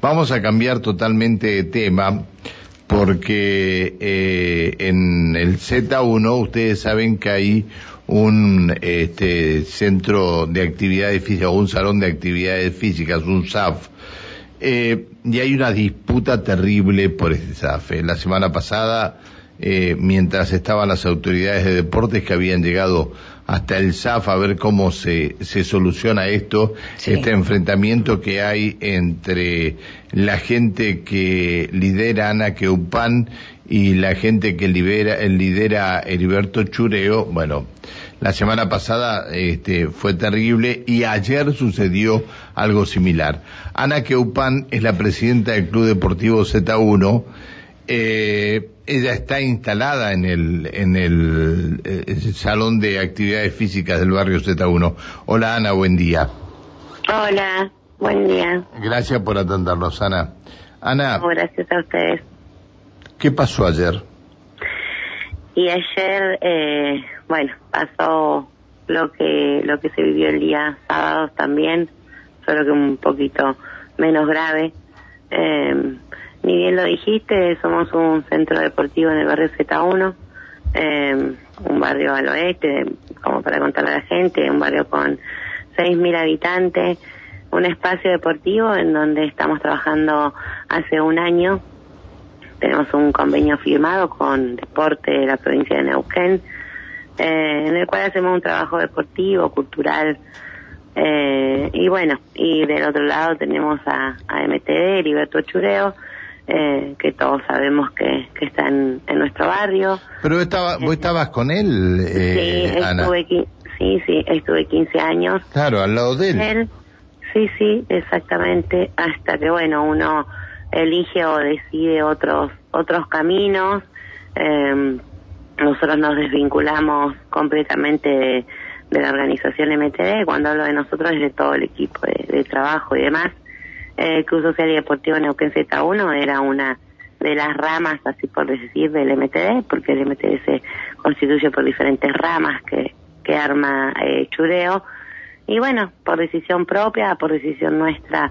Vamos a cambiar totalmente de tema porque eh, en el Z1 ustedes saben que hay un este, centro de actividades físicas, un salón de actividades físicas, un SAF, eh, y hay una disputa terrible por ese SAF. La semana pasada, eh, mientras estaban las autoridades de deportes que habían llegado hasta el SAF a ver cómo se, se soluciona esto, este enfrentamiento que hay entre la gente que lidera Ana Queupan y la gente que lidera, lidera Heriberto Chureo, bueno, la semana pasada este, fue terrible y ayer sucedió algo similar. Ana Queupan es la presidenta del Club Deportivo Z1, eh, ella está instalada en el, en el, eh, Salón de Actividades Físicas del barrio Z1. Hola Ana, buen día. Hola, buen día. Gracias por atendernos, Ana. Ana. gracias a ustedes. ¿Qué pasó ayer? Y ayer, eh, bueno, pasó lo que, lo que se vivió el día sábado también, solo que un poquito menos grave. Eh, ni bien lo dijiste, somos un centro deportivo en el barrio Z1, eh, un barrio al oeste, como para contarle a la gente, un barrio con 6.000 habitantes, un espacio deportivo en donde estamos trabajando hace un año. Tenemos un convenio firmado con Deporte de la provincia de Neuquén, eh, en el cual hacemos un trabajo deportivo, cultural, eh, y bueno, y del otro lado tenemos a, MTD, Liberto Chureo, eh, que todos sabemos que, que está en, nuestro barrio. Pero estaba, vos estabas con él, eh, sí, Estuve, sí, sí, estuve 15 años. Claro, al lado de él. Sí, sí, exactamente, hasta que, bueno, uno elige o decide otros, otros caminos. Eh, nosotros nos desvinculamos completamente de, la organización MTD, cuando hablo de nosotros es de todo el equipo de trabajo y demás eh, Cruz Social y Deportivo Neuquén Z1 era una de las ramas, así por decir, del MTD, porque el MTD se constituye por diferentes ramas que, que arma eh, Chureo. Y bueno, por decisión propia, por decisión nuestra,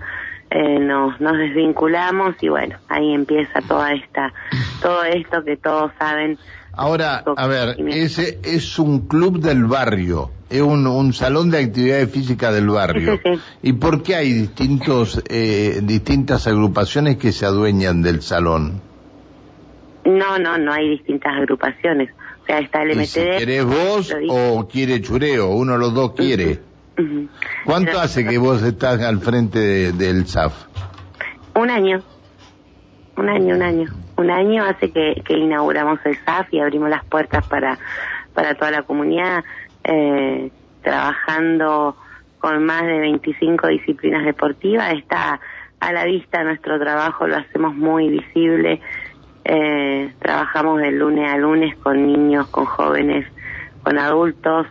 eh, nos, nos desvinculamos y bueno, ahí empieza toda esta, todo esto que todos saben Ahora, a ver, ese es un club del barrio, es un, un salón de actividades físicas del barrio. ¿Y por qué hay distintos, eh, distintas agrupaciones que se adueñan del salón? No, no, no hay distintas agrupaciones. O sea, está el MTD. Si ¿Querés vos o quiere Chureo? Uno de los dos quiere. ¿Cuánto hace que vos estás al frente del SAF? Un año. Un año, un año un año hace que, inauguramos el SAF y abrimos las puertas para, para toda la comunidad, eh, trabajando con más de 25 disciplinas deportivas. Está a la vista nuestro trabajo, lo hacemos muy visible. Eh, trabajamos de lunes a lunes con niños, con jóvenes, con adultos.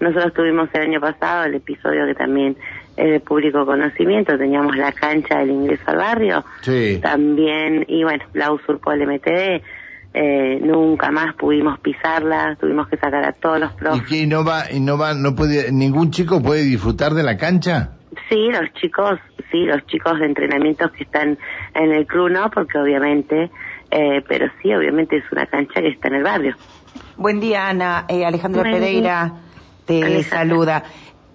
Nosotros tuvimos el año pasado el episodio que también es de público conocimiento, teníamos la cancha del ingreso al barrio, sí. también, y bueno, la usurpó el MTD, eh, nunca más pudimos pisarla, tuvimos que sacar a todos los profes. ¿Y no va, y no va, no puede, ningún chico puede disfrutar de la cancha? Sí, los chicos, sí, los chicos de entrenamientos que están en el club no, porque obviamente, eh, pero sí, obviamente es una cancha que está en el barrio. Buen día, Ana. Eh, Alejandra Pereira te saluda.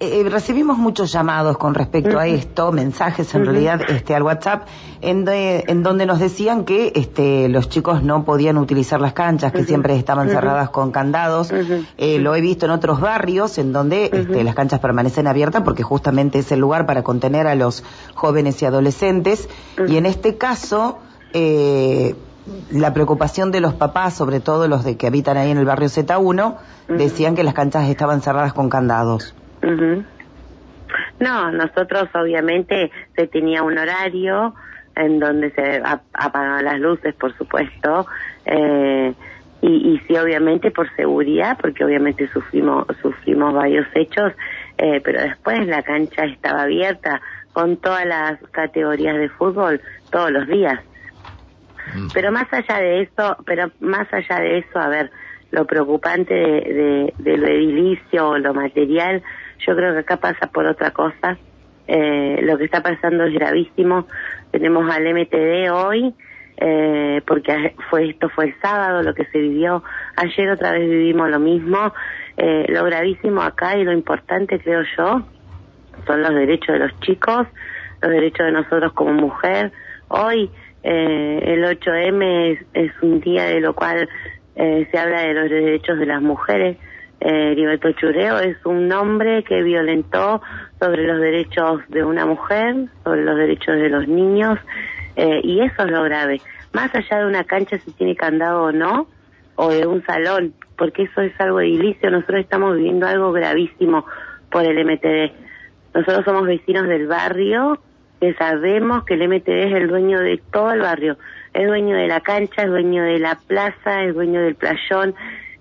Eh, recibimos muchos llamados con respecto a esto, mensajes en realidad este, al WhatsApp, en, en, donde nos decían que este, los chicos no podían utilizar las canchas, que siempre estaban cerradas con candados. Eh, lo he visto en otros barrios en donde este, las canchas permanecen abiertas porque justamente es el lugar para contener a los jóvenes y adolescentes. Y en este caso, eh, la preocupación de los papás, sobre todo los de que habitan ahí en el barrio Z1, decían que las canchas estaban cerradas con candados. No, nosotros obviamente se tenía un horario en donde se apagaban las luces, por supuesto, eh, y, y sí, obviamente por seguridad, porque obviamente sufrimos, sufrimos varios hechos, eh, pero después la cancha estaba abierta con todas las categorías de fútbol todos los días. Mm. Pero más allá de eso, pero más allá de eso, a ver, lo preocupante de, de, de lo edilicio o lo material yo creo que acá pasa por otra cosa. Eh, lo que está pasando es gravísimo. Tenemos al MTD hoy, eh, porque fue esto fue el sábado lo que se vivió. Ayer otra vez vivimos lo mismo. Eh, lo gravísimo acá y lo importante, creo yo, son los derechos de los chicos, los derechos de nosotros como mujer. Hoy eh, el 8M es, es, un día de lo cual eh, se habla de los derechos de las mujeres. Eh, Chureo es un hombre que violentó sobre los derechos de una mujer, sobre los derechos de los niños, eh, y eso es lo grave. Más allá de una cancha si tiene candado o no, o de un salón, porque eso es algo edilicio, nosotros estamos viviendo algo gravísimo por el MTD. Nosotros somos vecinos del barrio, que sabemos que el MTD es el dueño de todo el barrio, es dueño de la cancha, es dueño de la plaza, es dueño del playón.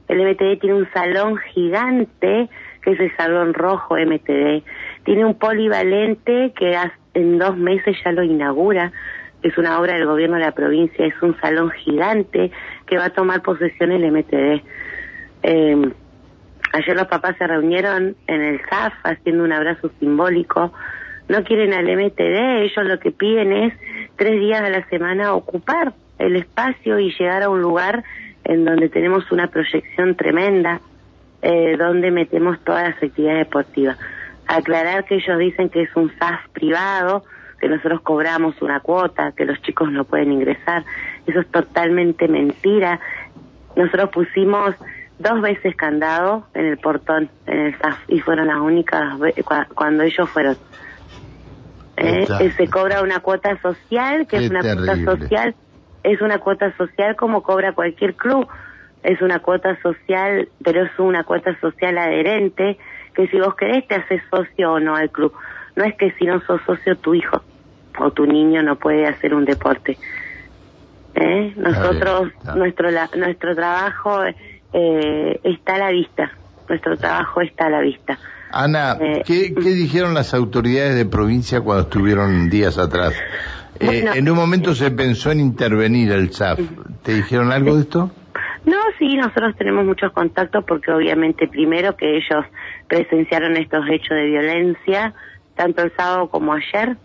El MTD tiene un salón gigante, que es el Salón Rojo MTD. Tiene un polivalente que en dos meses ya lo inaugura. Es una obra del gobierno de la provincia, es un salón gigante que va a tomar posesión el MTD. Eh, ayer los papás se reunieron en el SAF haciendo un abrazo simbólico. No quieren al MTD, ellos lo que piden es tres días a la semana ocupar el espacio y llegar a un lugar en donde tenemos una proyección tremenda, eh, donde metemos todas las actividades deportivas. Aclarar que ellos dicen que es un SAF privado, que nosotros cobramos una cuota, que los chicos no pueden ingresar. Eso es totalmente mentira. Nosotros pusimos dos veces candado en el portón, en el SAF, y fueron las únicas cuando ellos fueron. ¿eh? se cobra una cuota social, que es una cuota social, es una cuota social como cobra cualquier club, es una cuota social, pero es una cuota social adherente, que si vos querés te haces socio o no al club. No es que si no sos socio tu hijo o tu niño no puede hacer un deporte. ¿Eh? Nosotros, nuestro nuestro trabajo eh, está a la vista, nuestro trabajo está a la vista. Ana, eh, ¿qué, dijeron las autoridades de provincia cuando estuvieron días atrás? Eh, en un momento se pensó en intervenir el SAF. ¿Te dijeron algo de esto? No, sí, nosotros tenemos muchos contactos porque obviamente primero que ellos presenciaron estos hechos de violencia, tanto el sábado como ayer.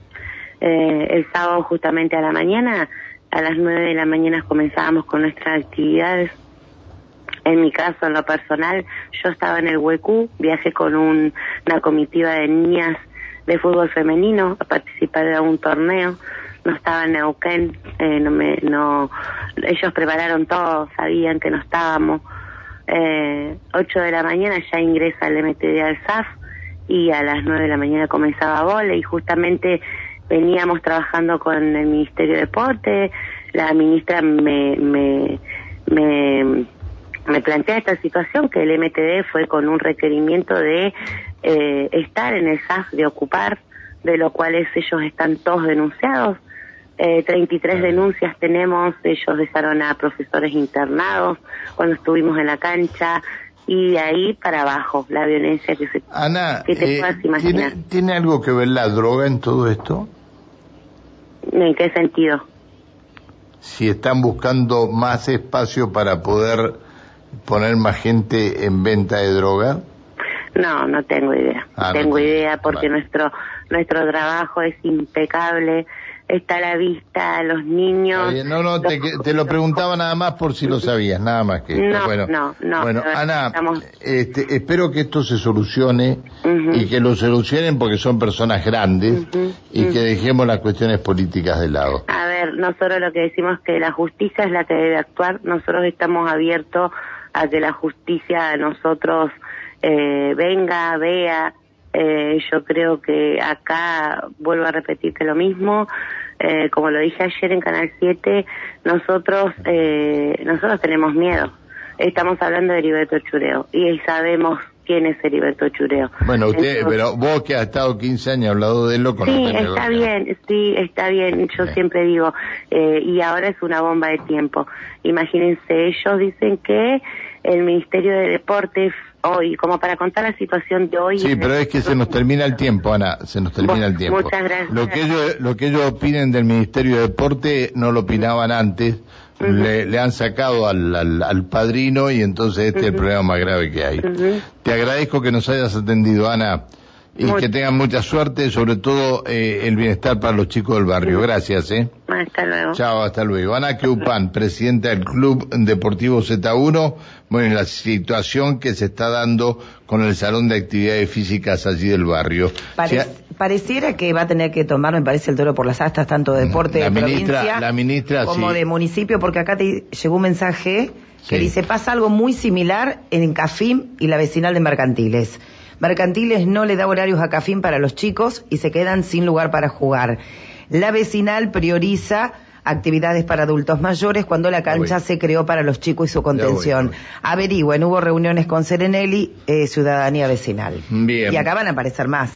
Eh, el sábado justamente a la mañana, a las nueve de la mañana comenzábamos con nuestras actividades en mi caso, en lo personal, yo estaba en el Huecú, viajé con un, una comitiva de niñas de fútbol femenino a participar de un torneo. No estaba en Neuquén, eh, no me, no, ellos prepararon todo, sabían que no estábamos. Eh, 8 de la mañana ya ingresa el MTD al SAF y a las 9 de la mañana comenzaba vole y justamente veníamos trabajando con el Ministerio de Deporte, la ministra me, me, me me plantea esta situación que el MTD fue con un requerimiento de eh, estar en el SAF, de ocupar, de lo cual ellos están todos denunciados. Eh, 33 denuncias tenemos, ellos dejaron a profesores internados cuando estuvimos en la cancha y de ahí para abajo la violencia que se Ana, que te eh, puedas imaginar. ¿tiene, ¿Tiene algo que ver la droga en todo esto? ¿En qué sentido? Si están buscando más espacio para poder poner más gente en venta de droga? No, no tengo idea. Ah, no tengo idea porque nuestro nuestro trabajo es impecable, está a la vista, los niños. no, no, te, lo preguntaba nada más por si lo sabías, nada más que no, bueno, no, no. Bueno, Ana, este, espero que esto se solucione y que lo solucionen porque son personas grandes y que dejemos las cuestiones políticas de lado. A ver, nosotros lo que decimos es que la justicia es la que debe actuar, nosotros estamos abiertos a que la justicia a nosotros eh, venga, vea. Eh, yo creo que acá, vuelvo a repetirte lo mismo, eh, como lo dije ayer en Canal 7, nosotros, eh, nosotros tenemos miedo. Estamos hablando de Heriberto Chureo y sabemos quién es Heriberto Chureo. Bueno, usted, pero vos que has estado 15 años hablado de él, lo Sí, está bien, sí, está bien. Yo siempre digo, eh, y ahora es una bomba de tiempo. Imagínense, ellos dicen que el Ministerio de Deportes hoy, como para contar la situación de hoy. Sí, pero es que se nos termina el tiempo, Ana, se nos termina el tiempo. Muchas gracias. Lo que ellos, lo que ellos opinen del Ministerio de Deporte no lo opinaban antes. le, han sacado al, al, padrino y entonces este es el problema más grave que hay. Te agradezco que nos hayas atendido, Ana. Y que tengan mucha suerte, sobre todo eh, el bienestar para los chicos del barrio. Gracias, ¿eh? Hasta luego. Chao, hasta luego. Ana Keupan, presidenta del Club Deportivo Z1, bueno, la situación que se está dando con el Salón de Actividades Físicas allí del barrio. pareciera que va a tener que tomar, me parece, el toro por las astas, tanto de deporte la de ministra, provincia la ministra, como de municipio, porque acá te llegó un mensaje que dice, pasa algo muy similar en Cafim y la vecinal de Mercantiles. Mercantiles no le da horarios a Cafim para los chicos y se quedan sin lugar para jugar. La vecinal prioriza actividades para adultos mayores cuando la cancha se creó para los chicos y su contención. Averigüen, hubo reuniones con Serenelli, eh, Ciudadanía Vecinal. Bien. Y acá van a aparecer más.